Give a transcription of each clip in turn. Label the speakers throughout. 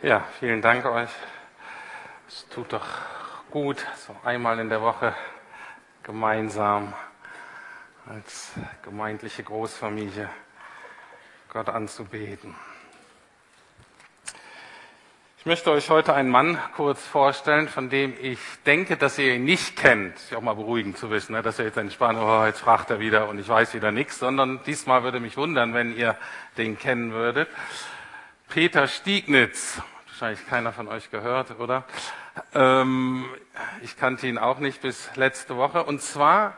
Speaker 1: Ja, vielen Dank euch. Es tut doch gut, so einmal in der Woche gemeinsam als gemeindliche Großfamilie Gott anzubeten. Ich möchte euch heute einen Mann kurz vorstellen, von dem ich denke, dass ihr ihn nicht kennt. Ist ja auch mal beruhigend zu wissen, ne, dass ihr jetzt entspannt, oh, jetzt fragt er wieder und ich weiß wieder nichts, sondern diesmal würde mich wundern, wenn ihr den kennen würdet. Peter Stiegnitz. Wahrscheinlich keiner von euch gehört, oder? Ähm, ich kannte ihn auch nicht bis letzte Woche. Und zwar,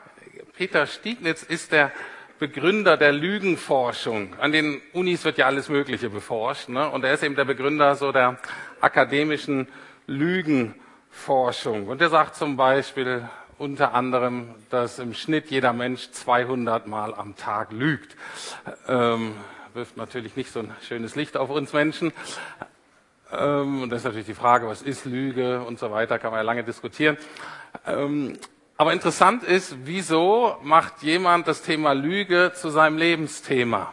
Speaker 1: Peter Stiegnitz ist der Begründer der Lügenforschung. An den Unis wird ja alles Mögliche beforscht. Ne? Und er ist eben der Begründer so der akademischen Lügenforschung. Und er sagt zum Beispiel unter anderem, dass im Schnitt jeder Mensch 200 Mal am Tag lügt. Ähm, wirft natürlich nicht so ein schönes Licht auf uns Menschen. Ähm, und das ist natürlich die Frage, was ist Lüge und so weiter, kann man ja lange diskutieren. Ähm, aber interessant ist, wieso macht jemand das Thema Lüge zu seinem Lebensthema?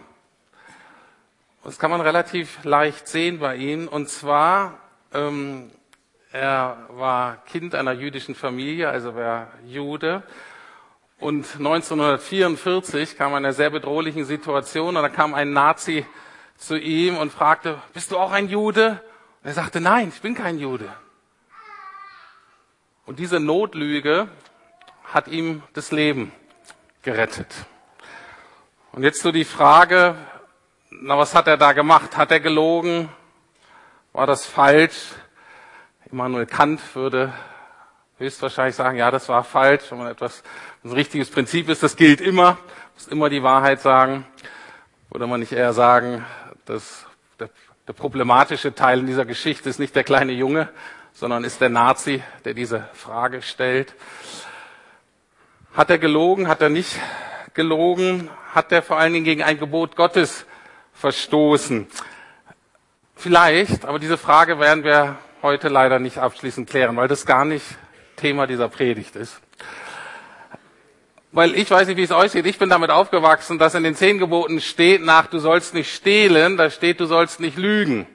Speaker 1: Das kann man relativ leicht sehen bei ihm. Und zwar, ähm, er war Kind einer jüdischen Familie, also war Jude. Und 1944 kam er in einer sehr bedrohlichen Situation und da kam ein Nazi zu ihm und fragte, bist du auch ein Jude? Und er sagte, nein, ich bin kein Jude. Und diese Notlüge hat ihm das Leben gerettet. Und jetzt so die Frage, na, was hat er da gemacht? Hat er gelogen? War das falsch? Immanuel Kant würde höchstwahrscheinlich sagen, ja, das war falsch. Wenn man etwas ein richtiges Prinzip ist, das gilt immer, muss immer die Wahrheit sagen. Oder man nicht eher sagen, dass der, der problematische Teil in dieser Geschichte ist nicht der kleine Junge, sondern ist der Nazi, der diese Frage stellt. Hat er gelogen? Hat er nicht gelogen? Hat er vor allen Dingen gegen ein Gebot Gottes verstoßen? Vielleicht, aber diese Frage werden wir heute leider nicht abschließend klären, weil das gar nicht Thema dieser Predigt ist. Weil ich weiß nicht, wie es euch geht. Ich bin damit aufgewachsen, dass in den zehn Geboten steht nach, du sollst nicht stehlen, da steht, du sollst nicht lügen.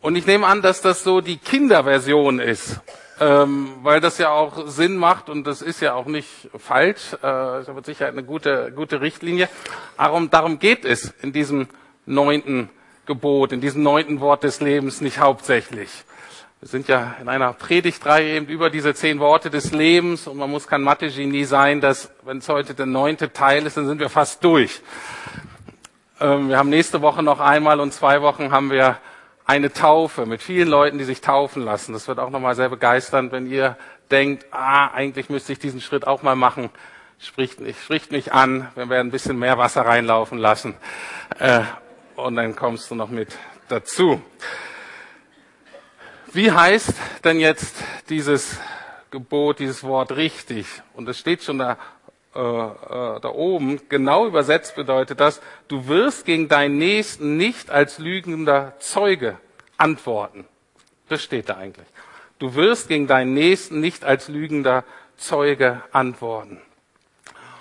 Speaker 1: Und ich nehme an, dass das so die Kinderversion ist, ähm, weil das ja auch Sinn macht und das ist ja auch nicht falsch. Äh, ist mit Sicherheit eine gute, gute Richtlinie. Darum, darum geht es in diesem neunten Gebot, in diesem neunten Wort des Lebens nicht hauptsächlich. Wir sind ja in einer Predigtreihe eben über diese zehn Worte des Lebens und man muss kein Mathe-Genie sein, dass, wenn es heute der neunte Teil ist, dann sind wir fast durch. Ähm, wir haben nächste Woche noch einmal und zwei Wochen haben wir eine Taufe mit vielen Leuten, die sich taufen lassen. Das wird auch nochmal sehr begeisternd, wenn ihr denkt, ah, eigentlich müsste ich diesen Schritt auch mal machen. Spricht, spricht mich an, wir ein bisschen mehr Wasser reinlaufen lassen. Äh, und dann kommst du noch mit dazu. Wie heißt denn jetzt dieses Gebot, dieses Wort richtig? Und es steht schon da, äh, äh, da oben. Genau übersetzt bedeutet das, du wirst gegen deinen Nächsten nicht als lügender Zeuge antworten. Das steht da eigentlich. Du wirst gegen deinen Nächsten nicht als lügender Zeuge antworten.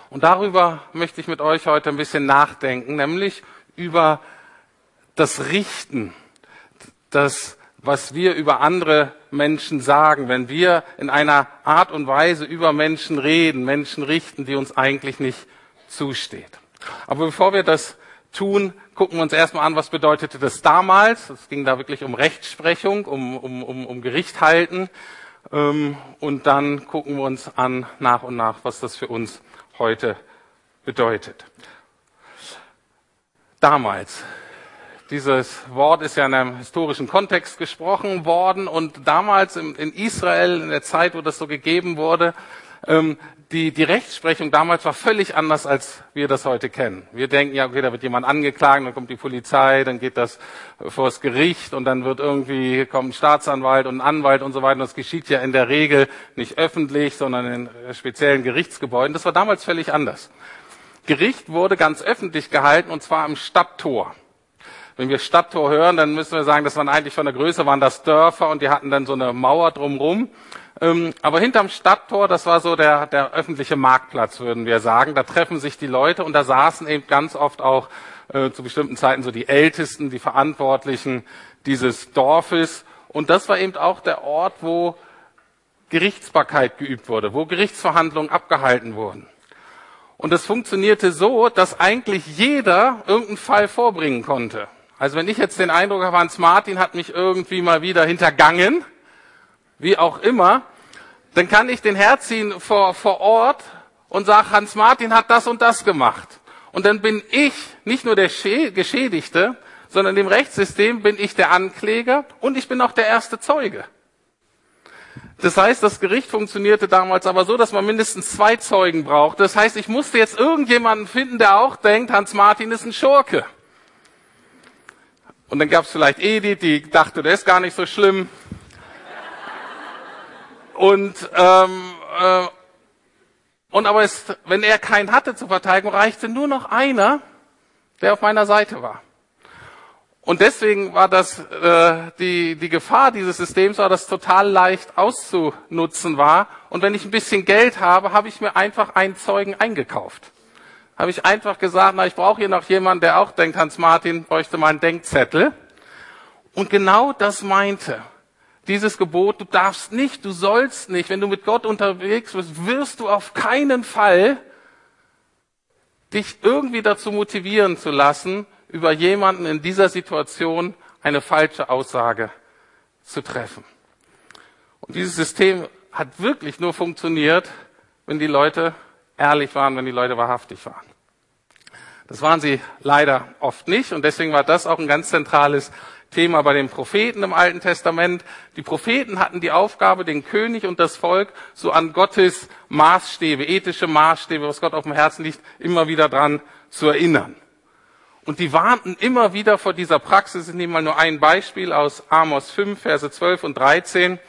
Speaker 1: Und darüber möchte ich mit euch heute ein bisschen nachdenken, nämlich über das Richten, das was wir über andere Menschen sagen, wenn wir in einer Art und Weise über Menschen reden, Menschen richten, die uns eigentlich nicht zusteht. Aber bevor wir das tun, gucken wir uns erstmal an, was bedeutete das damals. Es ging da wirklich um Rechtsprechung, um, um, um, um Gericht halten. Ähm, und dann gucken wir uns an nach und nach, was das für uns heute bedeutet. Damals dieses Wort ist ja in einem historischen Kontext gesprochen worden und damals in, Israel, in der Zeit, wo das so gegeben wurde, ähm, die, die Rechtsprechung damals war völlig anders, als wir das heute kennen. Wir denken ja, okay, da wird jemand angeklagt, dann kommt die Polizei, dann geht das vor das Gericht und dann wird irgendwie, kommt ein Staatsanwalt und ein Anwalt und so weiter. Und das geschieht ja in der Regel nicht öffentlich, sondern in speziellen Gerichtsgebäuden. Das war damals völlig anders. Gericht wurde ganz öffentlich gehalten und zwar am Stadttor. Wenn wir Stadttor hören, dann müssen wir sagen, das waren eigentlich von der Größe, waren das Dörfer und die hatten dann so eine Mauer drumrum. Ähm, aber hinterm Stadttor, das war so der, der öffentliche Marktplatz, würden wir sagen. Da treffen sich die Leute und da saßen eben ganz oft auch äh, zu bestimmten Zeiten so die Ältesten, die Verantwortlichen dieses Dorfes. Und das war eben auch der Ort, wo Gerichtsbarkeit geübt wurde, wo Gerichtsverhandlungen abgehalten wurden. Und das funktionierte so, dass eigentlich jeder irgendeinen Fall vorbringen konnte. Also wenn ich jetzt den Eindruck habe, Hans Martin hat mich irgendwie mal wieder hintergangen, wie auch immer, dann kann ich den herziehen vor, vor Ort und sage, Hans Martin hat das und das gemacht. Und dann bin ich nicht nur der Geschädigte, sondern im Rechtssystem bin ich der Ankläger und ich bin auch der erste Zeuge. Das heißt, das Gericht funktionierte damals aber so, dass man mindestens zwei Zeugen braucht. Das heißt, ich musste jetzt irgendjemanden finden, der auch denkt, Hans Martin ist ein Schurke. Und dann gab es vielleicht Edith, die dachte, der ist gar nicht so schlimm. Und, ähm, äh, und aber es, wenn er keinen hatte zur Verteidigung, reichte nur noch einer, der auf meiner Seite war. Und deswegen war das äh, die, die Gefahr dieses Systems war, dass total leicht auszunutzen war. Und wenn ich ein bisschen Geld habe, habe ich mir einfach einen Zeugen eingekauft. Habe ich einfach gesagt, na, ich brauche hier noch jemanden, der auch denkt, Hans Martin bräuchte mal einen Denkzettel. Und genau das meinte dieses Gebot, du darfst nicht, du sollst nicht, wenn du mit Gott unterwegs bist, wirst du auf keinen Fall dich irgendwie dazu motivieren zu lassen, über jemanden in dieser Situation eine falsche Aussage zu treffen. Und dieses System hat wirklich nur funktioniert, wenn die Leute ehrlich waren, wenn die Leute wahrhaftig waren. Das waren sie leider oft nicht und deswegen war das auch ein ganz zentrales Thema bei den Propheten im Alten Testament. Die Propheten hatten die Aufgabe, den König und das Volk so an Gottes Maßstäbe, ethische Maßstäbe, was Gott auf dem Herzen liegt, immer wieder dran zu erinnern. Und die warnten immer wieder vor dieser Praxis. Ich nehme mal nur ein Beispiel aus Amos 5, Verse 12 und 13.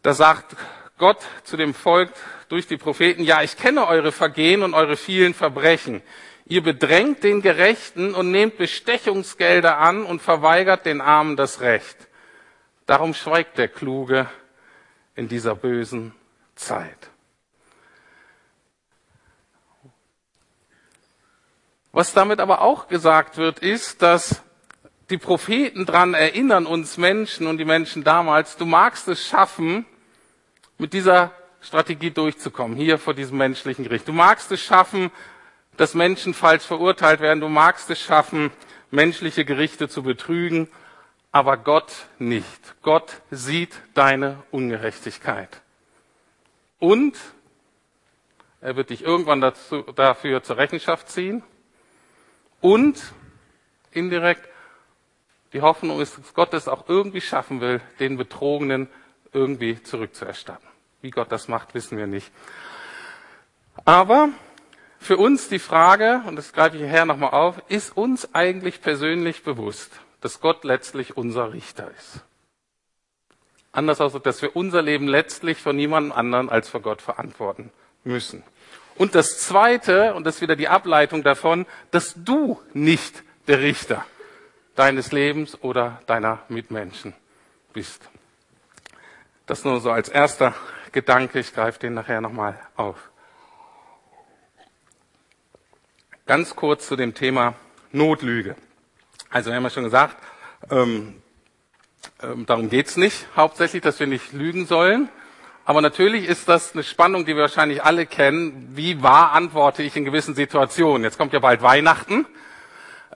Speaker 1: Da sagt Gott zu dem Volk durch die Propheten, ja, ich kenne eure Vergehen und eure vielen Verbrechen. Ihr bedrängt den Gerechten und nehmt Bestechungsgelder an und verweigert den Armen das Recht. Darum schweigt der Kluge in dieser bösen Zeit. Was damit aber auch gesagt wird, ist, dass die Propheten dran erinnern uns Menschen und die Menschen damals, du magst es schaffen, mit dieser Strategie durchzukommen, hier vor diesem menschlichen Gericht. Du magst es schaffen, dass Menschen falsch verurteilt werden. Du magst es schaffen, menschliche Gerichte zu betrügen, aber Gott nicht. Gott sieht deine Ungerechtigkeit. Und er wird dich irgendwann dazu, dafür zur Rechenschaft ziehen und indirekt die Hoffnung ist, dass Gott es auch irgendwie schaffen will, den Betrogenen irgendwie zurückzuerstatten. Wie Gott das macht, wissen wir nicht. Aber für uns die Frage, und das greife ich hierher nochmal auf, ist uns eigentlich persönlich bewusst, dass Gott letztlich unser Richter ist? Anders ausgedrückt, dass wir unser Leben letztlich von niemandem anderen als vor Gott verantworten müssen. Und das Zweite, und das ist wieder die Ableitung davon, dass du nicht der Richter deines Lebens oder deiner Mitmenschen bist. Das nur so als erster Gedanke. Ich greife den nachher nochmal auf. Ganz kurz zu dem Thema Notlüge. Also wir haben ja schon gesagt, ähm, ähm, darum geht's nicht hauptsächlich, dass wir nicht lügen sollen. Aber natürlich ist das eine Spannung, die wir wahrscheinlich alle kennen. Wie wahr antworte ich in gewissen Situationen? Jetzt kommt ja bald Weihnachten.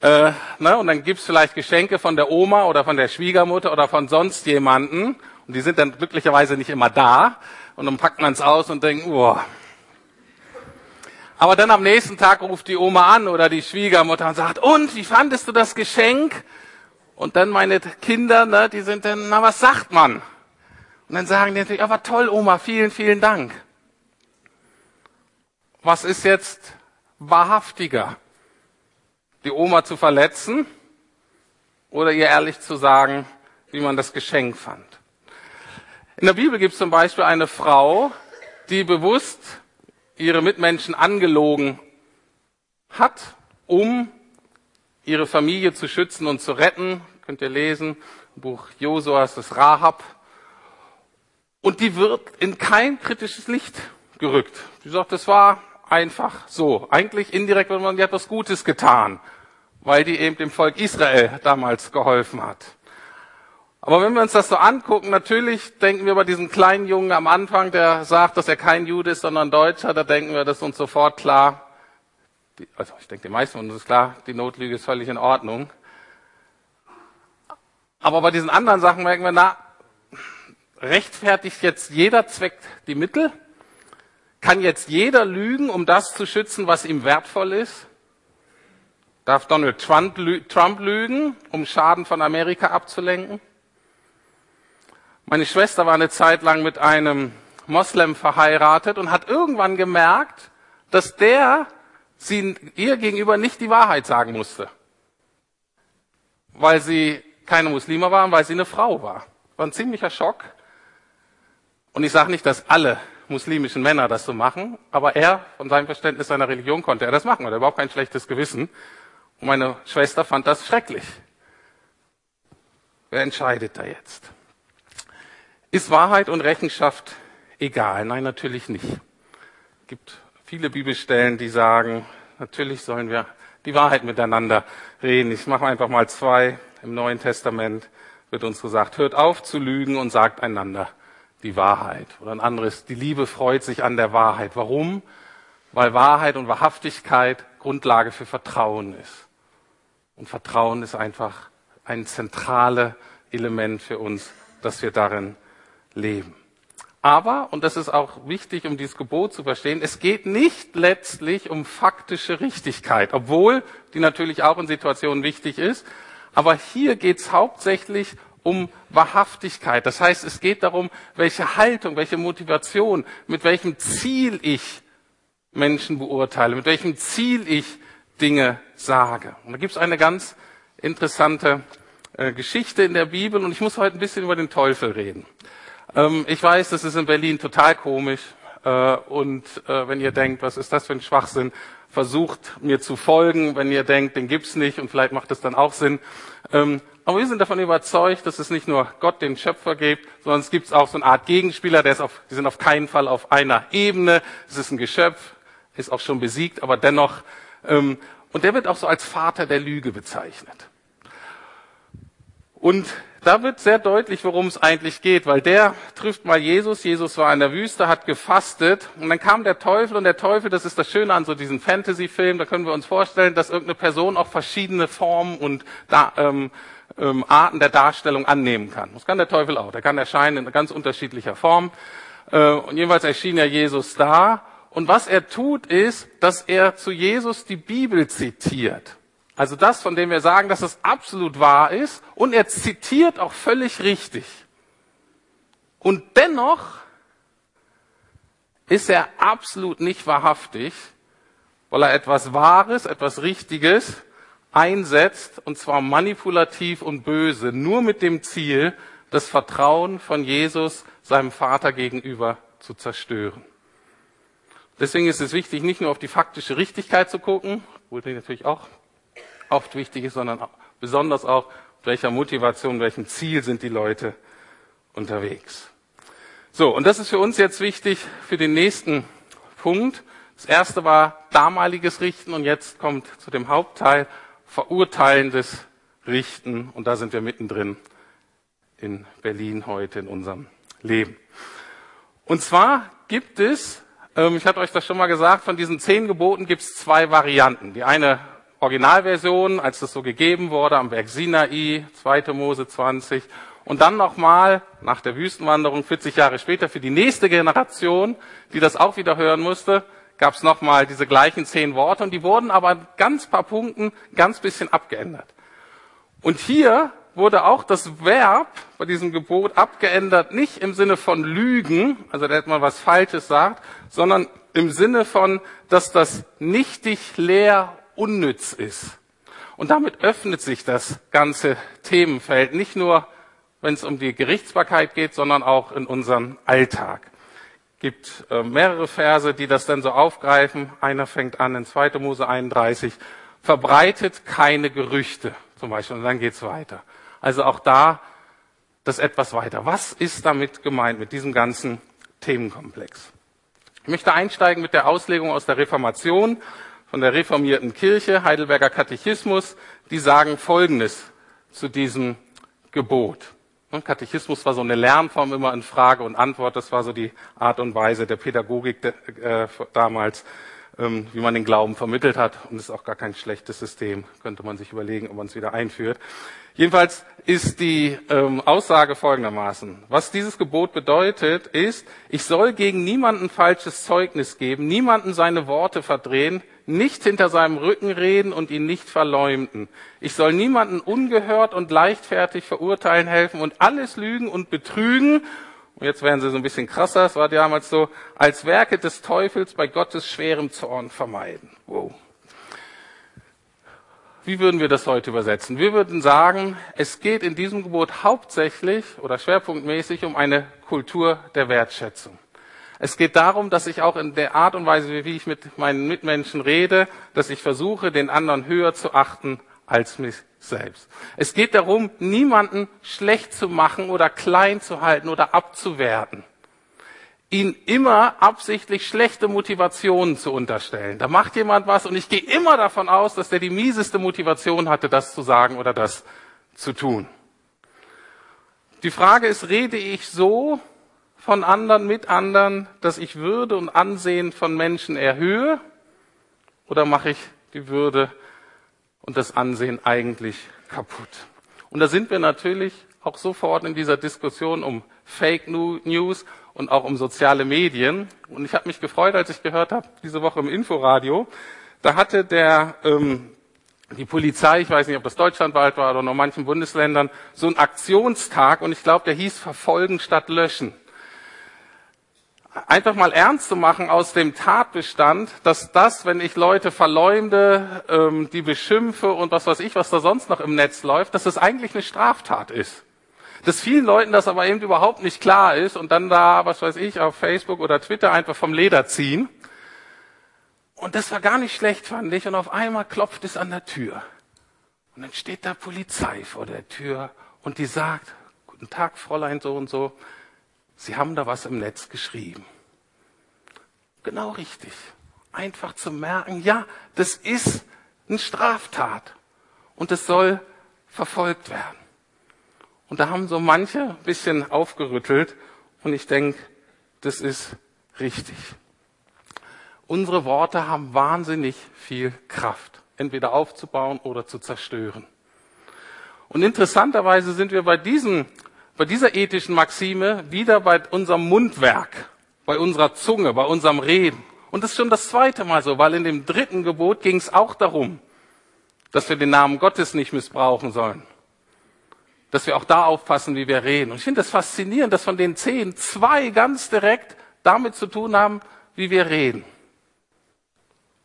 Speaker 1: Äh, ne, und dann gibt's vielleicht Geschenke von der Oma oder von der Schwiegermutter oder von sonst jemanden. Und die sind dann glücklicherweise nicht immer da. Und dann packt man's aus und denkt, oh. Aber dann am nächsten Tag ruft die Oma an oder die Schwiegermutter und sagt, und, wie fandest du das Geschenk? Und dann meine Kinder, ne, die sind dann, na, was sagt man? Und dann sagen die natürlich, aber toll, Oma, vielen, vielen Dank. Was ist jetzt wahrhaftiger? Die Oma zu verletzen oder ihr ehrlich zu sagen, wie man das Geschenk fand? In der Bibel gibt es zum Beispiel eine Frau, die bewusst ihre Mitmenschen angelogen hat, um ihre Familie zu schützen und zu retten. Könnt ihr lesen, Buch Josuas, das Rahab. Und die wird in kein kritisches Licht gerückt. Sie sagt, das war einfach so. Eigentlich indirekt, wenn man die hat was Gutes getan. weil die eben dem Volk Israel damals geholfen hat. Aber wenn wir uns das so angucken, natürlich denken wir bei diesem kleinen Jungen am Anfang, der sagt, dass er kein Jude ist, sondern Deutscher, da denken wir, das ist uns sofort klar. Also ich denke, die meisten von uns ist klar, die Notlüge ist völlig in Ordnung. Aber bei diesen anderen Sachen merken wir, na, rechtfertigt jetzt jeder Zweck die Mittel? Kann jetzt jeder lügen, um das zu schützen, was ihm wertvoll ist? Darf Donald Trump, Trump lügen, um Schaden von Amerika abzulenken? Meine Schwester war eine Zeit lang mit einem Moslem verheiratet und hat irgendwann gemerkt, dass der sie ihr gegenüber nicht die Wahrheit sagen musste. Weil sie keine Muslime waren, weil sie eine Frau war. War ein ziemlicher Schock. Und ich sage nicht, dass alle muslimischen Männer das so machen, aber er, von seinem Verständnis seiner Religion, konnte er das machen. Er hat überhaupt kein schlechtes Gewissen. Und meine Schwester fand das schrecklich. Wer entscheidet da jetzt? Ist Wahrheit und Rechenschaft egal? Nein, natürlich nicht. Es gibt viele Bibelstellen, die sagen, natürlich sollen wir die Wahrheit miteinander reden. Ich mache einfach mal zwei. Im Neuen Testament wird uns gesagt, hört auf zu lügen und sagt einander die Wahrheit. Oder ein anderes, die Liebe freut sich an der Wahrheit. Warum? Weil Wahrheit und Wahrhaftigkeit Grundlage für Vertrauen ist. Und Vertrauen ist einfach ein zentrales Element für uns, dass wir darin leben. Aber, und das ist auch wichtig, um dieses Gebot zu verstehen, es geht nicht letztlich um faktische Richtigkeit, obwohl die natürlich auch in Situationen wichtig ist. Aber hier geht es hauptsächlich um Wahrhaftigkeit. Das heißt, es geht darum, welche Haltung, welche Motivation, mit welchem Ziel ich Menschen beurteile, mit welchem Ziel ich Dinge sage. Und da gibt es eine ganz interessante äh, Geschichte in der Bibel und ich muss heute ein bisschen über den Teufel reden. Ähm, ich weiß, das ist in Berlin total komisch. Äh, und äh, wenn ihr denkt, was ist das für ein Schwachsinn, versucht mir zu folgen. Wenn ihr denkt, den gibt's nicht und vielleicht macht es dann auch Sinn. Ähm, aber wir sind davon überzeugt, dass es nicht nur Gott, den Schöpfer, gibt, sondern es gibt auch so eine Art Gegenspieler, der ist auf, die sind auf keinen Fall auf einer Ebene. Es ist ein Geschöpf, ist auch schon besiegt, aber dennoch. Ähm, und der wird auch so als Vater der Lüge bezeichnet. Und da wird sehr deutlich, worum es eigentlich geht, weil der trifft mal Jesus. Jesus war in der Wüste, hat gefastet und dann kam der Teufel und der Teufel, das ist das Schöne an so diesen Fantasy-Film, da können wir uns vorstellen, dass irgendeine Person auch verschiedene Formen und da, ähm, ähm, Arten der Darstellung annehmen kann. Das kann der Teufel auch. Der kann erscheinen in ganz unterschiedlicher Form. Äh, und jedenfalls erschien ja Jesus da. Und was er tut, ist, dass er zu Jesus die Bibel zitiert. Also das, von dem wir sagen, dass es absolut wahr ist. Und er zitiert auch völlig richtig. Und dennoch ist er absolut nicht wahrhaftig, weil er etwas Wahres, etwas Richtiges einsetzt, und zwar manipulativ und böse, nur mit dem Ziel, das Vertrauen von Jesus seinem Vater gegenüber zu zerstören. Deswegen ist es wichtig, nicht nur auf die faktische Richtigkeit zu gucken, wo die natürlich auch oft wichtig ist, sondern besonders auch, welcher Motivation, welchem Ziel sind die Leute unterwegs. So, und das ist für uns jetzt wichtig für den nächsten Punkt. Das erste war damaliges Richten und jetzt kommt zu dem Hauptteil verurteilendes Richten und da sind wir mittendrin in Berlin heute in unserem Leben. Und zwar gibt es, ähm, ich hatte euch das schon mal gesagt, von diesen zehn Geboten gibt es zwei Varianten. Die eine Originalversion, als das so gegeben wurde am Berg Sinai, 2. Mose 20. Und dann nochmal nach der Wüstenwanderung 40 Jahre später für die nächste Generation, die das auch wieder hören musste, gab es nochmal diese gleichen zehn Worte und die wurden aber an ganz paar Punkten ganz bisschen abgeändert. Und hier wurde auch das Verb bei diesem Gebot abgeändert, nicht im Sinne von Lügen, also da hätte man was Falsches sagt, sondern im Sinne von, dass das nichtig, leer unnütz ist. Und damit öffnet sich das ganze Themenfeld, nicht nur, wenn es um die Gerichtsbarkeit geht, sondern auch in unserem Alltag. gibt äh, mehrere Verse, die das dann so aufgreifen. Einer fängt an in 2. Mose 31. Verbreitet keine Gerüchte, zum Beispiel. Und dann geht's weiter. Also auch da das etwas weiter. Was ist damit gemeint, mit diesem ganzen Themenkomplex? Ich möchte einsteigen mit der Auslegung aus der Reformation von der reformierten Kirche, Heidelberger Katechismus, die sagen Folgendes zu diesem Gebot. Katechismus war so eine Lernform immer in Frage und Antwort. Das war so die Art und Weise der Pädagogik äh, damals, ähm, wie man den Glauben vermittelt hat. Und ist auch gar kein schlechtes System. Könnte man sich überlegen, ob man es wieder einführt. Jedenfalls ist die ähm, Aussage folgendermaßen. Was dieses Gebot bedeutet, ist, ich soll gegen niemanden falsches Zeugnis geben, niemanden seine Worte verdrehen, nicht hinter seinem Rücken reden und ihn nicht verleumden. Ich soll niemanden ungehört und leichtfertig verurteilen helfen und alles lügen und betrügen. Und jetzt werden sie so ein bisschen krasser, es war damals so, als Werke des Teufels bei Gottes schwerem Zorn vermeiden. Wow. Wie würden wir das heute übersetzen? Wir würden sagen, es geht in diesem Gebot hauptsächlich oder schwerpunktmäßig um eine Kultur der Wertschätzung. Es geht darum, dass ich auch in der Art und Weise, wie ich mit meinen Mitmenschen rede, dass ich versuche, den anderen höher zu achten als mich selbst. Es geht darum, niemanden schlecht zu machen oder klein zu halten oder abzuwerten ihn immer absichtlich schlechte Motivationen zu unterstellen. Da macht jemand was und ich gehe immer davon aus, dass der die mieseste Motivation hatte, das zu sagen oder das zu tun. Die Frage ist, rede ich so von anderen, mit anderen, dass ich Würde und Ansehen von Menschen erhöhe oder mache ich die Würde und das Ansehen eigentlich kaputt? Und da sind wir natürlich auch sofort in dieser Diskussion um Fake News und auch um soziale Medien. Und ich habe mich gefreut, als ich gehört habe, diese Woche im Inforadio, da hatte der ähm, die Polizei, ich weiß nicht, ob das deutschlandweit war oder noch manchen Bundesländern, so einen Aktionstag und ich glaube, der hieß Verfolgen statt Löschen. Einfach mal ernst zu machen aus dem Tatbestand, dass das, wenn ich Leute verleumde, ähm, die beschimpfe und was weiß ich, was da sonst noch im Netz läuft, dass das eigentlich eine Straftat ist dass vielen Leuten das aber eben überhaupt nicht klar ist und dann da, was weiß ich, auf Facebook oder Twitter einfach vom Leder ziehen. Und das war gar nicht schlecht, fand ich. Und auf einmal klopft es an der Tür. Und dann steht da Polizei vor der Tür und die sagt, guten Tag, Fräulein so und so, Sie haben da was im Netz geschrieben. Genau richtig. Einfach zu merken, ja, das ist eine Straftat und es soll verfolgt werden. Und da haben so manche ein bisschen aufgerüttelt und ich denke, das ist richtig. Unsere Worte haben wahnsinnig viel Kraft, entweder aufzubauen oder zu zerstören. Und interessanterweise sind wir bei diesem, bei dieser ethischen Maxime wieder bei unserem Mundwerk, bei unserer Zunge, bei unserem Reden. Und das ist schon das zweite Mal so, weil in dem dritten Gebot ging es auch darum, dass wir den Namen Gottes nicht missbrauchen sollen dass wir auch da aufpassen, wie wir reden. Und ich finde das faszinierend, dass von den zehn zwei ganz direkt damit zu tun haben, wie wir reden.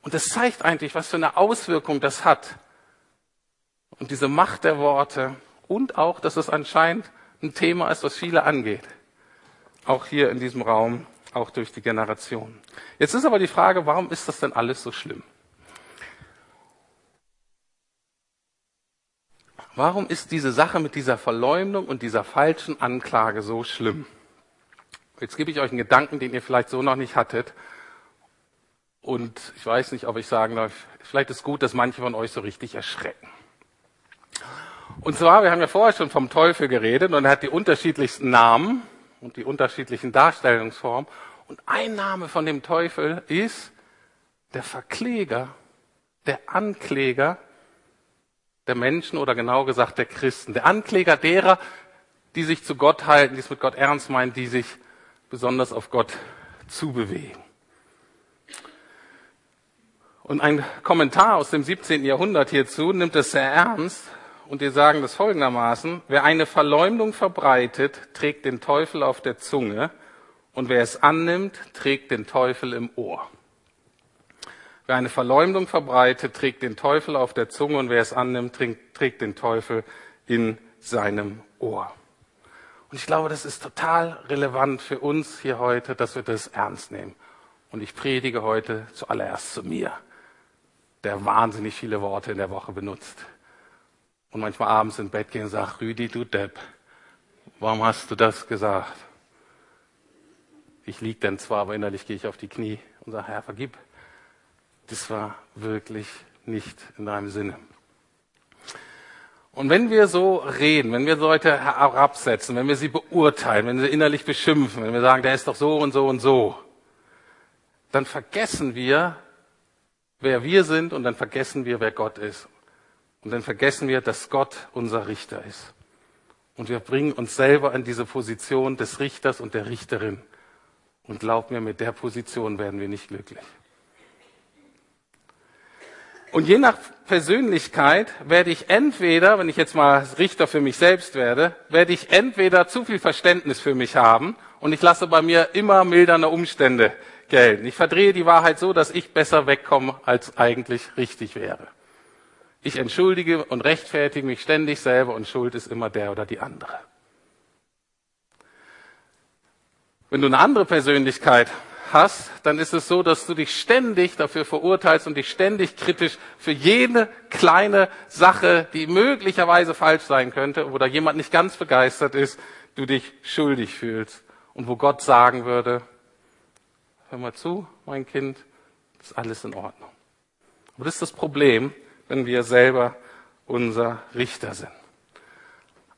Speaker 1: Und das zeigt eigentlich, was für eine Auswirkung das hat. Und diese Macht der Worte und auch, dass es anscheinend ein Thema ist, was viele angeht. Auch hier in diesem Raum, auch durch die Generationen. Jetzt ist aber die Frage, warum ist das denn alles so schlimm? Warum ist diese Sache mit dieser Verleumdung und dieser falschen Anklage so schlimm? Jetzt gebe ich euch einen Gedanken, den ihr vielleicht so noch nicht hattet. Und ich weiß nicht, ob ich sagen darf, vielleicht ist gut, dass manche von euch so richtig erschrecken. Und zwar, wir haben ja vorher schon vom Teufel geredet und er hat die unterschiedlichsten Namen und die unterschiedlichen Darstellungsformen. Und ein Name von dem Teufel ist der Verkläger, der Ankläger der Menschen oder genau gesagt der Christen, der Ankläger derer, die sich zu Gott halten, die es mit Gott ernst meinen, die sich besonders auf Gott zubewegen. Und ein Kommentar aus dem 17. Jahrhundert hierzu nimmt es sehr ernst und die sagen das folgendermaßen, wer eine Verleumdung verbreitet, trägt den Teufel auf der Zunge und wer es annimmt, trägt den Teufel im Ohr. Wer eine Verleumdung verbreitet, trägt den Teufel auf der Zunge und wer es annimmt, trägt den Teufel in seinem Ohr. Und ich glaube, das ist total relevant für uns hier heute, dass wir das ernst nehmen. Und ich predige heute zuallererst zu mir, der wahnsinnig viele Worte in der Woche benutzt. Und manchmal abends ins Bett gehen und sagt, Rüdi, du Depp, warum hast du das gesagt? Ich lieg dann zwar, aber innerlich gehe ich auf die Knie und sage, Herr, vergib. das war wirklich nicht in deinem Sinne. Und wenn wir so reden, wenn wir Leute herabsetzen, wenn wir sie beurteilen, wenn wir sie innerlich beschimpfen, wenn wir sagen, der ist doch so und so und so, dann vergessen wir, wer wir sind und dann vergessen wir, wer Gott ist. Und dann vergessen wir, dass Gott unser Richter ist. Und wir bringen uns selber in diese Position des Richters und der Richterin. Und glaub mir, mit der Position werden wir nicht glücklich. Und je nach Persönlichkeit werde ich entweder, wenn ich jetzt mal Richter für mich selbst werde, werde ich entweder zu viel Verständnis für mich haben und ich lasse bei mir immer mildernde Umstände gelten. Ich verdrehe die Wahrheit so, dass ich besser wegkomme, als eigentlich richtig wäre. Ich entschuldige und rechtfertige mich ständig selber und Schuld ist immer der oder die andere. Wenn du eine andere Persönlichkeit hast, dann ist es so, dass du dich ständig dafür verurteilst und dich ständig kritisch für jede kleine Sache, die möglicherweise falsch sein könnte oder jemand nicht ganz begeistert ist, du dich schuldig fühlst. Und wo Gott sagen würde, hör mal zu, mein Kind, ist alles in Ordnung. Aber das ist das Problem, wenn wir selber unser Richter sind.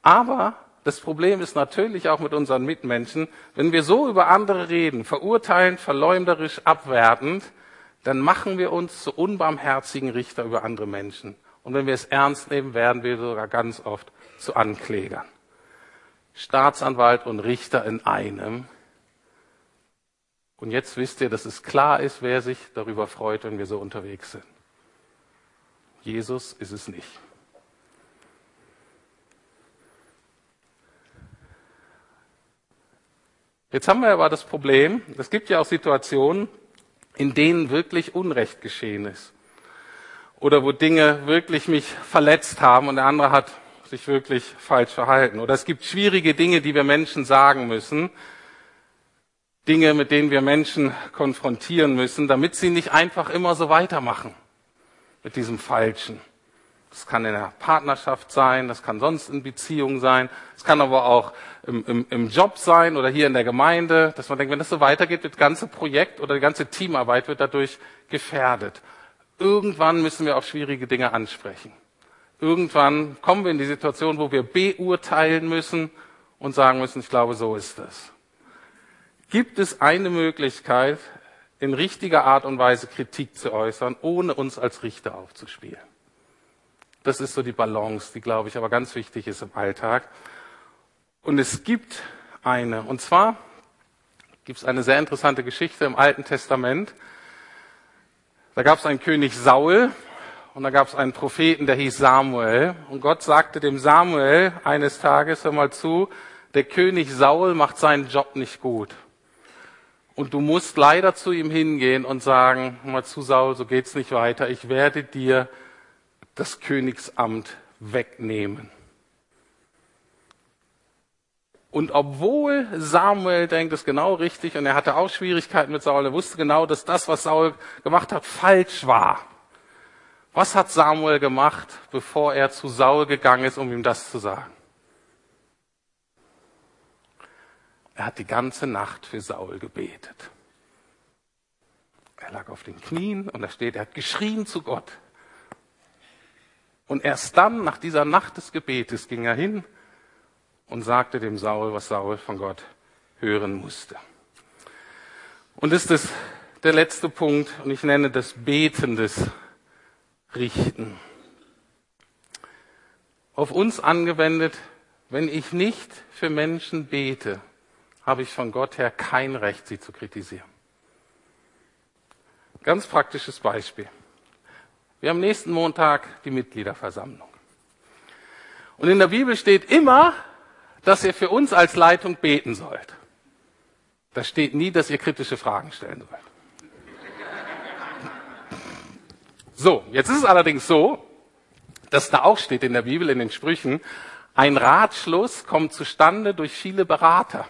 Speaker 1: Aber das Problem ist natürlich auch mit unseren Mitmenschen, wenn wir so über andere reden, verurteilen, verleumderisch, abwertend, dann machen wir uns zu unbarmherzigen Richter über andere Menschen. Und wenn wir es ernst nehmen, werden wir sogar ganz oft zu Anklägern. Staatsanwalt und Richter in einem. Und jetzt wisst ihr, dass es klar ist, wer sich darüber freut, wenn wir so unterwegs sind. Jesus ist es nicht. Jetzt haben wir aber das Problem, es gibt ja auch Situationen, in denen wirklich Unrecht geschehen ist. Oder wo Dinge wirklich mich verletzt haben und der andere hat sich wirklich falsch verhalten. Oder es gibt schwierige Dinge, die wir Menschen sagen müssen. Dinge, mit denen wir Menschen konfrontieren müssen, damit sie nicht einfach immer so weitermachen mit diesem Falschen. Das kann in der Partnerschaft sein, das kann sonst in Beziehungen sein, es kann aber auch im, im, im Job sein oder hier in der Gemeinde, dass man denkt, wenn das so weitergeht, das ganze Projekt oder die ganze Teamarbeit wird dadurch gefährdet. Irgendwann müssen wir auch schwierige Dinge ansprechen. Irgendwann kommen wir in die Situation, wo wir beurteilen müssen und sagen müssen, ich glaube, so ist das. Gibt es eine Möglichkeit, in richtiger Art und Weise Kritik zu äußern, ohne uns als Richter aufzuspielen? Das ist so die Balance, die, glaube ich, aber ganz wichtig ist im Alltag. Und es gibt eine, und zwar gibt es eine sehr interessante Geschichte im Alten Testament. Da gab es einen König Saul und da gab es einen Propheten, der hieß Samuel. Und Gott sagte dem Samuel eines Tages, hör mal zu, der König Saul macht seinen Job nicht gut. Und du musst leider zu ihm hingehen und sagen, mal zu Saul, so geht's nicht weiter. Ich werde dir das Königsamt wegnehmen. Und obwohl Samuel denkt, ist genau richtig, und er hatte auch Schwierigkeiten mit Saul, er wusste genau, dass das, was Saul gemacht hat, falsch war. Was hat Samuel gemacht, bevor er zu Saul gegangen ist, um ihm das zu sagen? Er hat die ganze Nacht für Saul gebetet. Er lag auf den Knien und da steht, er hat geschrien zu Gott. Und erst dann, nach dieser Nacht des Gebetes, ging er hin und sagte dem Saul, was Saul von Gott hören musste. Und ist der letzte Punkt, und ich nenne das Beten des Richten. Auf uns angewendet, wenn ich nicht für Menschen bete, habe ich von Gott her kein Recht, sie zu kritisieren. Ganz praktisches Beispiel. Wir haben nächsten Montag die Mitgliederversammlung. Und in der Bibel steht immer, dass ihr für uns als Leitung beten sollt. Da steht nie, dass ihr kritische Fragen stellen sollt. So, jetzt ist es allerdings so, dass da auch steht in der Bibel, in den Sprüchen, ein Ratschluss kommt zustande durch viele Berater.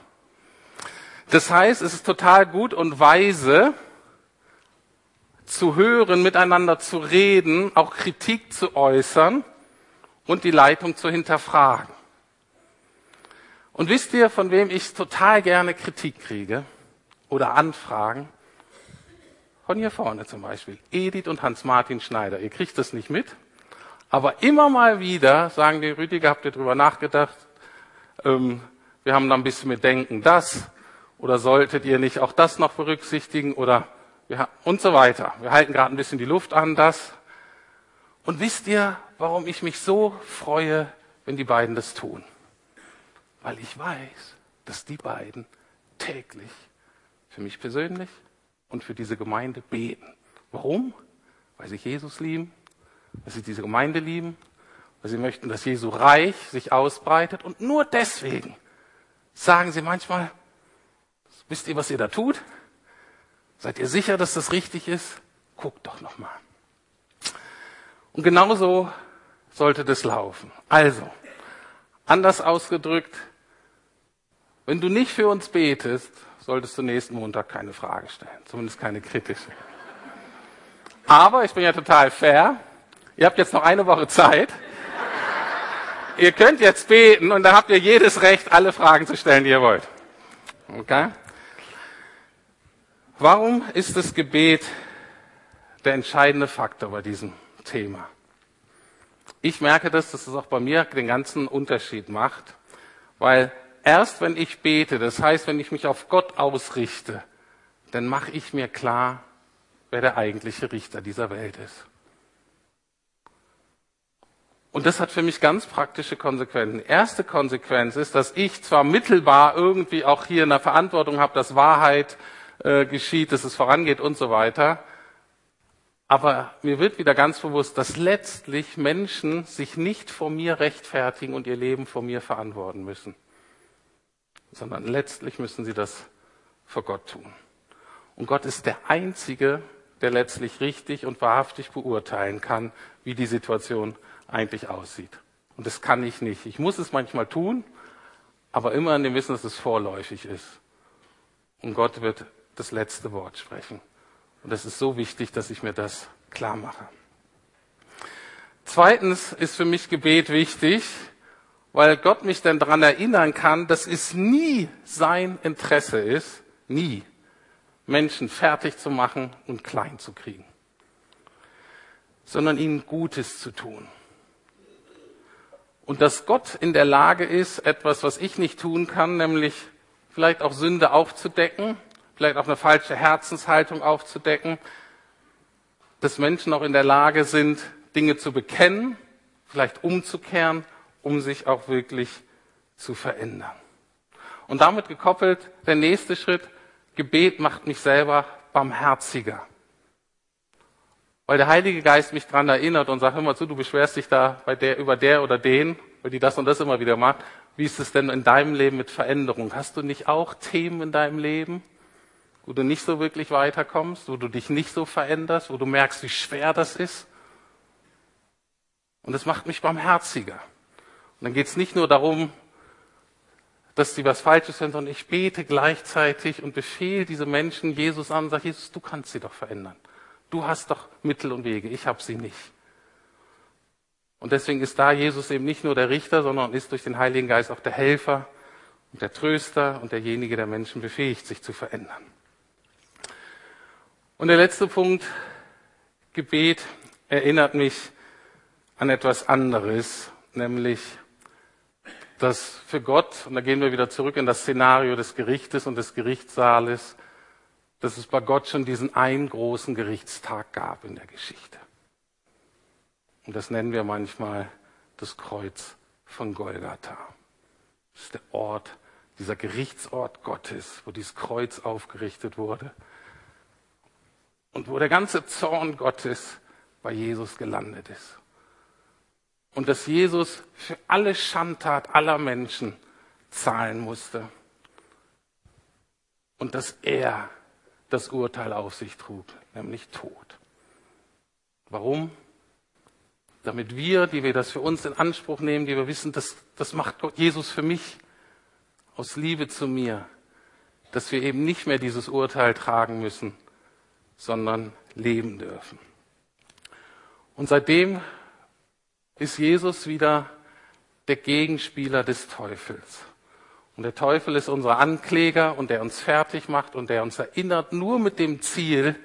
Speaker 1: Das heißt, es ist total gut und weise, zu hören, miteinander zu reden, auch Kritik zu äußern und die Leitung zu hinterfragen. Und wisst ihr, von wem ich total gerne Kritik kriege oder Anfragen? von hier vorne zum Beispiel, Edith und Hans-Martin Schneider. Ihr kriegt das nicht mit, aber immer mal wieder sagen die Rüdiger, habt ihr drüber nachgedacht? Ähm, wir haben da ein bisschen mit Denken das oder solltet ihr nicht auch das noch berücksichtigen oder wir, und so weiter. Wir halten gerade ein bisschen die Luft an das. Und wisst ihr, warum ich mich so freue, wenn die beiden das tun? Weil ich weiß, dass die beiden täglich für mich persönlich und für diese Gemeinde beten. Warum? Weil sie Jesus lieben, weil sie diese Gemeinde lieben, weil sie möchten, dass Jesu Reich sich ausbreitet. Und nur deswegen sagen sie manchmal, wisst ihr, was ihr da tut? Seid ihr sicher, dass das richtig ist? Guckt doch noch mal. Und genauso sollte das laufen. Also, anders ausgedrückt, wenn du nicht für uns betest, solltest du nächsten Montag keine Frage stellen, zumindest keine kritische. Aber ich bin ja total fair. Ihr habt jetzt noch eine Woche Zeit. ihr könnt jetzt beten und dann habt ihr jedes Recht, alle Fragen zu stellen, die ihr wollt. Okay? Warum ist das Gebet der entscheidende Faktor bei diesem Thema? Ich merke das, dass es auch bei mir den ganzen Unterschied macht, weil erst wenn ich bete, das heißt, wenn ich mich auf Gott ausrichte, dann mache ich mir klar, wer der eigentliche Richter dieser Welt ist. Und das hat für mich ganz praktische Konsequenzen. Erste Konsequenz ist, dass ich zwar mittelbar irgendwie auch hier eine Verantwortung habe, dass Wahrheit äh, geschieht, dass es vorangeht und so weiter, aber mir wird wieder ganz bewusst, dass letztlich Menschen sich nicht vor mir rechtfertigen und ihr Leben vor mir verantworten müssen, sondern letztlich müssen sie das vor Gott tun. Und Gott ist der Einzige, der letztlich richtig und wahrhaftig beurteilen kann, wie die Situation eigentlich aussieht. Und das kann ich nicht. Ich muss es manchmal tun, aber immer in dem Wissen, dass es vorläufig ist. Und Gott wird das letzte Wort sprechen. Und es ist so wichtig, dass ich mir das klar mache. Zweitens ist für mich Gebet wichtig, weil Gott mich dann daran erinnern kann, dass es nie sein Interesse ist, nie Menschen fertig zu machen und klein zu kriegen, sondern ihnen Gutes zu tun. Und dass Gott in der Lage ist, etwas, was ich nicht tun kann, nämlich vielleicht auch Sünde aufzudecken, vielleicht auch eine falsche Herzenshaltung aufzudecken, dass Menschen auch in der Lage sind, Dinge zu bekennen, vielleicht umzukehren, um sich auch wirklich zu verändern. Und damit gekoppelt der nächste Schritt, Gebet macht mich selber barmherziger. Weil der Heilige Geist mich daran erinnert und sagt, hör mal zu, du beschwerst dich da bei der, über der oder den, weil die das und das immer wieder macht. Wie ist es denn in deinem Leben mit Veränderung? Hast du nicht auch Themen in deinem Leben, wo du nicht so wirklich weiterkommst, wo du dich nicht so veränderst, wo du merkst, wie schwer das ist. Und das macht mich barmherziger. Und dann geht es nicht nur darum, dass sie was Falsches sind, sondern ich bete gleichzeitig und befehle diese Menschen Jesus an sage, Jesus, du kannst sie doch verändern. Du hast doch Mittel und Wege, ich habe sie nicht. Und deswegen ist da Jesus eben nicht nur der Richter, sondern ist durch den Heiligen Geist auch der Helfer und der Tröster und derjenige, der Menschen befähigt, sich zu verändern. Und der letzte Punkt, Gebet, erinnert mich an etwas anderes, nämlich, dass für Gott, und da gehen wir wieder zurück in das Szenario des Gerichtes und des Gerichtssaales, dass es bei Gott schon diesen einen großen Gerichtstag gab in der Geschichte. Und das nennen wir manchmal das Kreuz von Golgatha. Das ist der Ort, dieser Gerichtsort Gottes, wo dieses Kreuz aufgerichtet wurde und wo der ganze Zorn Gottes bei Jesus gelandet ist. Und dass Jesus für alle Schandtat aller Menschen zahlen musste. Und dass er das Urteil auf sich trug, nämlich Tod. Warum? Damit wir, die wir das für uns in Anspruch nehmen, die wir wissen, das, das macht Gott, Jesus für mich aus Liebe zu mir, dass wir eben nicht mehr dieses Urteil tragen müssen, sondern leben dürfen. Und seitdem ist Jesus wieder der Gegenspieler des Teufels. Und der Teufel ist unser Ankläger und der uns fertig macht und der uns erinnert, nur mit dem Ziel,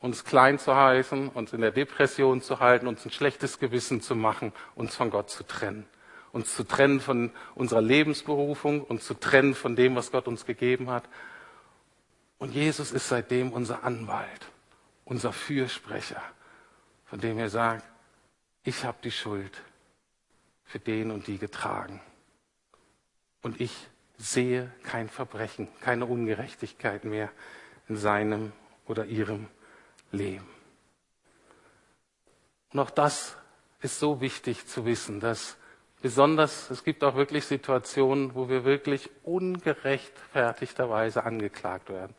Speaker 1: uns klein zu heißen, uns in der Depression zu halten, uns ein schlechtes Gewissen zu machen, uns von Gott zu trennen. Uns zu trennen von unserer Lebensberufung, uns zu trennen von dem, was Gott uns gegeben hat. Und Jesus ist seitdem unser Anwalt, unser Fürsprecher, von dem er sagt, ich habe die Schuld für den und die getragen. Und ich sehe kein Verbrechen, keine Ungerechtigkeit mehr in seinem oder ihrem Leben. Und auch das ist so wichtig zu wissen, dass besonders, es gibt auch wirklich Situationen, wo wir wirklich ungerechtfertigterweise angeklagt werden,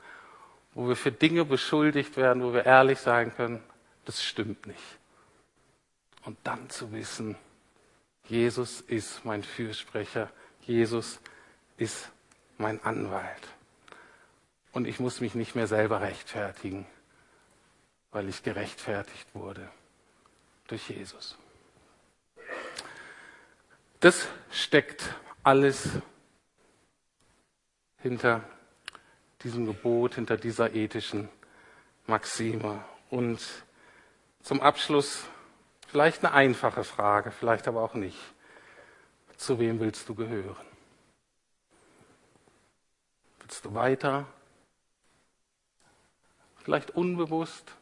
Speaker 1: wo wir für Dinge beschuldigt werden, wo wir ehrlich sagen können, das stimmt nicht. Und dann zu wissen, Jesus ist mein Fürsprecher, Jesus ist mein Anwalt. Und ich muss mich nicht mehr selber rechtfertigen weil ich gerechtfertigt wurde durch Jesus. Das steckt alles hinter diesem Gebot, hinter dieser ethischen Maxime. Und zum Abschluss vielleicht eine einfache Frage, vielleicht aber auch nicht. Zu wem willst du gehören? Willst du weiter? Vielleicht unbewusst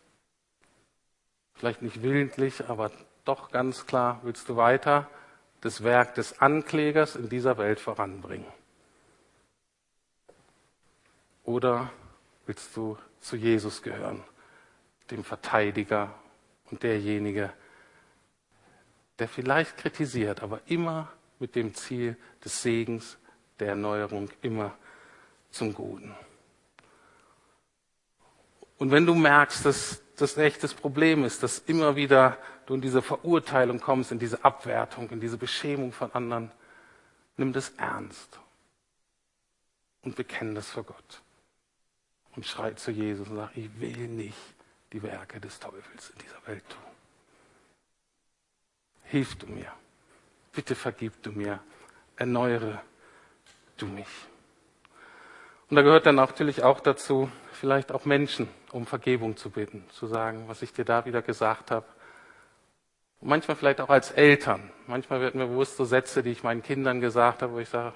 Speaker 1: vielleicht nicht willentlich, aber doch ganz klar, willst du weiter das Werk des Anklägers in dieser Welt voranbringen? Oder willst du zu Jesus gehören, dem Verteidiger und derjenige, der vielleicht kritisiert, aber immer mit dem Ziel des Segens, der Erneuerung, immer zum Guten. Und wenn du merkst, dass das echt das Problem ist, dass immer wieder du in diese Verurteilung kommst, in diese Abwertung, in diese Beschämung von anderen. Nimm das ernst und bekenn das vor Gott. Und schrei zu Jesus und sag, ich will nicht die Werke des Teufels in dieser Welt tun. Hilf du mir. Bitte vergib du mir. Erneuere du mich. Und da gehört dann natürlich auch dazu, vielleicht auch Menschen um Vergebung zu bitten, zu sagen, was ich dir da wieder gesagt habe. Und manchmal vielleicht auch als Eltern. Manchmal wird mir bewusst so Sätze, die ich meinen Kindern gesagt habe, wo ich sage,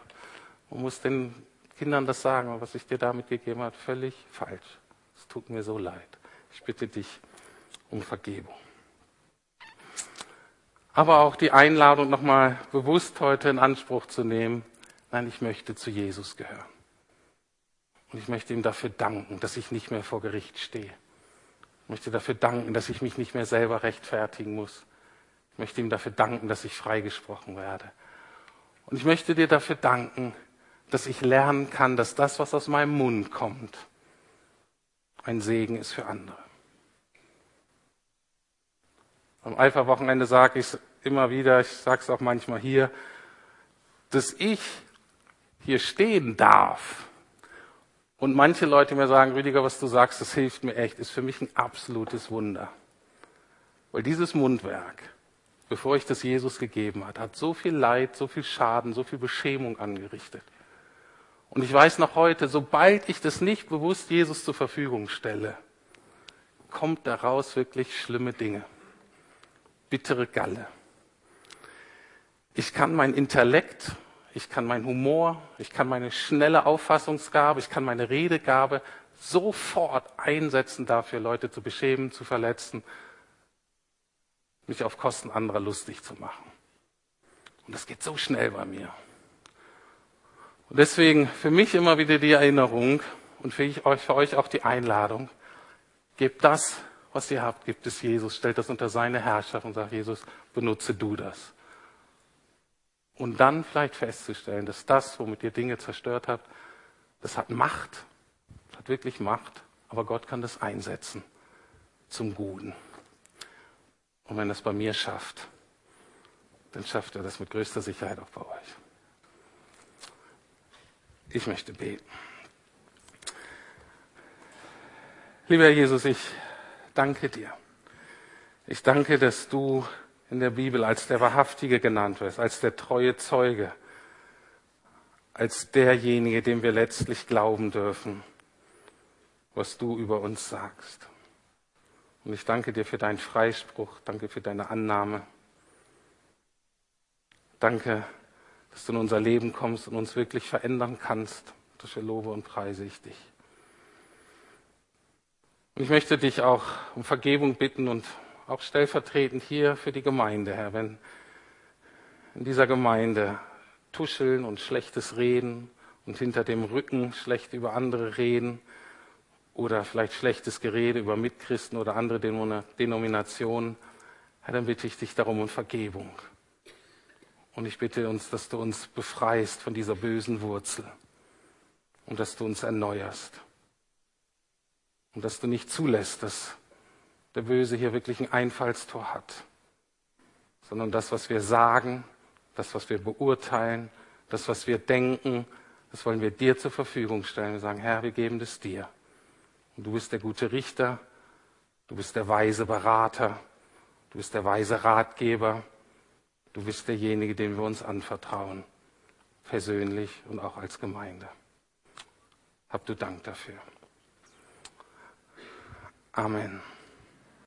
Speaker 1: man muss den Kindern das sagen, was ich dir damit gegeben habe, völlig falsch. Es tut mir so leid. Ich bitte dich um Vergebung. Aber auch die Einladung nochmal bewusst heute in Anspruch zu nehmen, nein, ich möchte zu Jesus gehören. Und ich möchte ihm dafür danken, dass ich nicht mehr vor Gericht stehe. Ich möchte dafür danken, dass ich mich nicht mehr selber rechtfertigen muss. Ich möchte ihm dafür danken, dass ich freigesprochen werde. Und ich möchte dir dafür danken, dass ich lernen kann, dass das, was aus meinem Mund kommt, ein Segen ist für andere. Am Alpha-Wochenende sage ich es immer wieder, ich sage es auch manchmal hier, dass ich hier stehen darf und manche Leute mir sagen, Rüdiger, was du sagst, das hilft mir echt, ist für mich ein absolutes Wunder. Weil dieses Mundwerk, bevor ich das Jesus gegeben hat, hat so viel Leid, so viel Schaden, so viel Beschämung angerichtet. Und ich weiß noch heute, sobald ich das nicht bewusst Jesus zur Verfügung stelle, kommt daraus wirklich schlimme Dinge. Bittere Galle. Ich kann mein Intellekt ich kann meinen Humor, ich kann meine schnelle Auffassungsgabe, ich kann meine Redegabe sofort einsetzen dafür, Leute zu beschämen, zu verletzen, mich auf Kosten anderer lustig zu machen. Und das geht so schnell bei mir. Und deswegen für mich immer wieder die Erinnerung und für, ich, für euch auch die Einladung, gebt das, was ihr habt, gebt es Jesus, stellt das unter seine Herrschaft und sagt, Jesus, benutze du das. Und dann vielleicht festzustellen, dass das, womit ihr Dinge zerstört habt, das hat Macht, das hat wirklich Macht, aber Gott kann das einsetzen zum Guten. Und wenn es bei mir schafft, dann schafft er das mit größter Sicherheit auch bei euch. Ich möchte beten. Lieber Jesus, ich danke dir. Ich danke, dass du in der Bibel als der Wahrhaftige genannt wirst, als der treue Zeuge, als derjenige, dem wir letztlich glauben dürfen, was du über uns sagst. Und ich danke dir für deinen Freispruch, danke für deine Annahme. Danke, dass du in unser Leben kommst und uns wirklich verändern kannst. Dafür lobe und preise ich dich. Und ich möchte dich auch um Vergebung bitten und auch stellvertretend hier für die Gemeinde, Herr, wenn in dieser Gemeinde tuscheln und schlechtes Reden und hinter dem Rücken schlecht über andere reden oder vielleicht schlechtes Gerede über Mitchristen oder andere Denominationen, Herr, dann bitte ich dich darum um Vergebung. Und ich bitte uns, dass du uns befreist von dieser bösen Wurzel und dass du uns erneuerst. Und dass du nicht zulässt, dass der Böse hier wirklich ein Einfallstor hat, sondern das, was wir sagen, das, was wir beurteilen, das, was wir denken, das wollen wir dir zur Verfügung stellen. Wir sagen, Herr, wir geben das dir. Und du bist der gute Richter, du bist der weise Berater, du bist der weise Ratgeber, du bist derjenige, dem wir uns anvertrauen, persönlich und auch als Gemeinde. Hab du Dank dafür. Amen.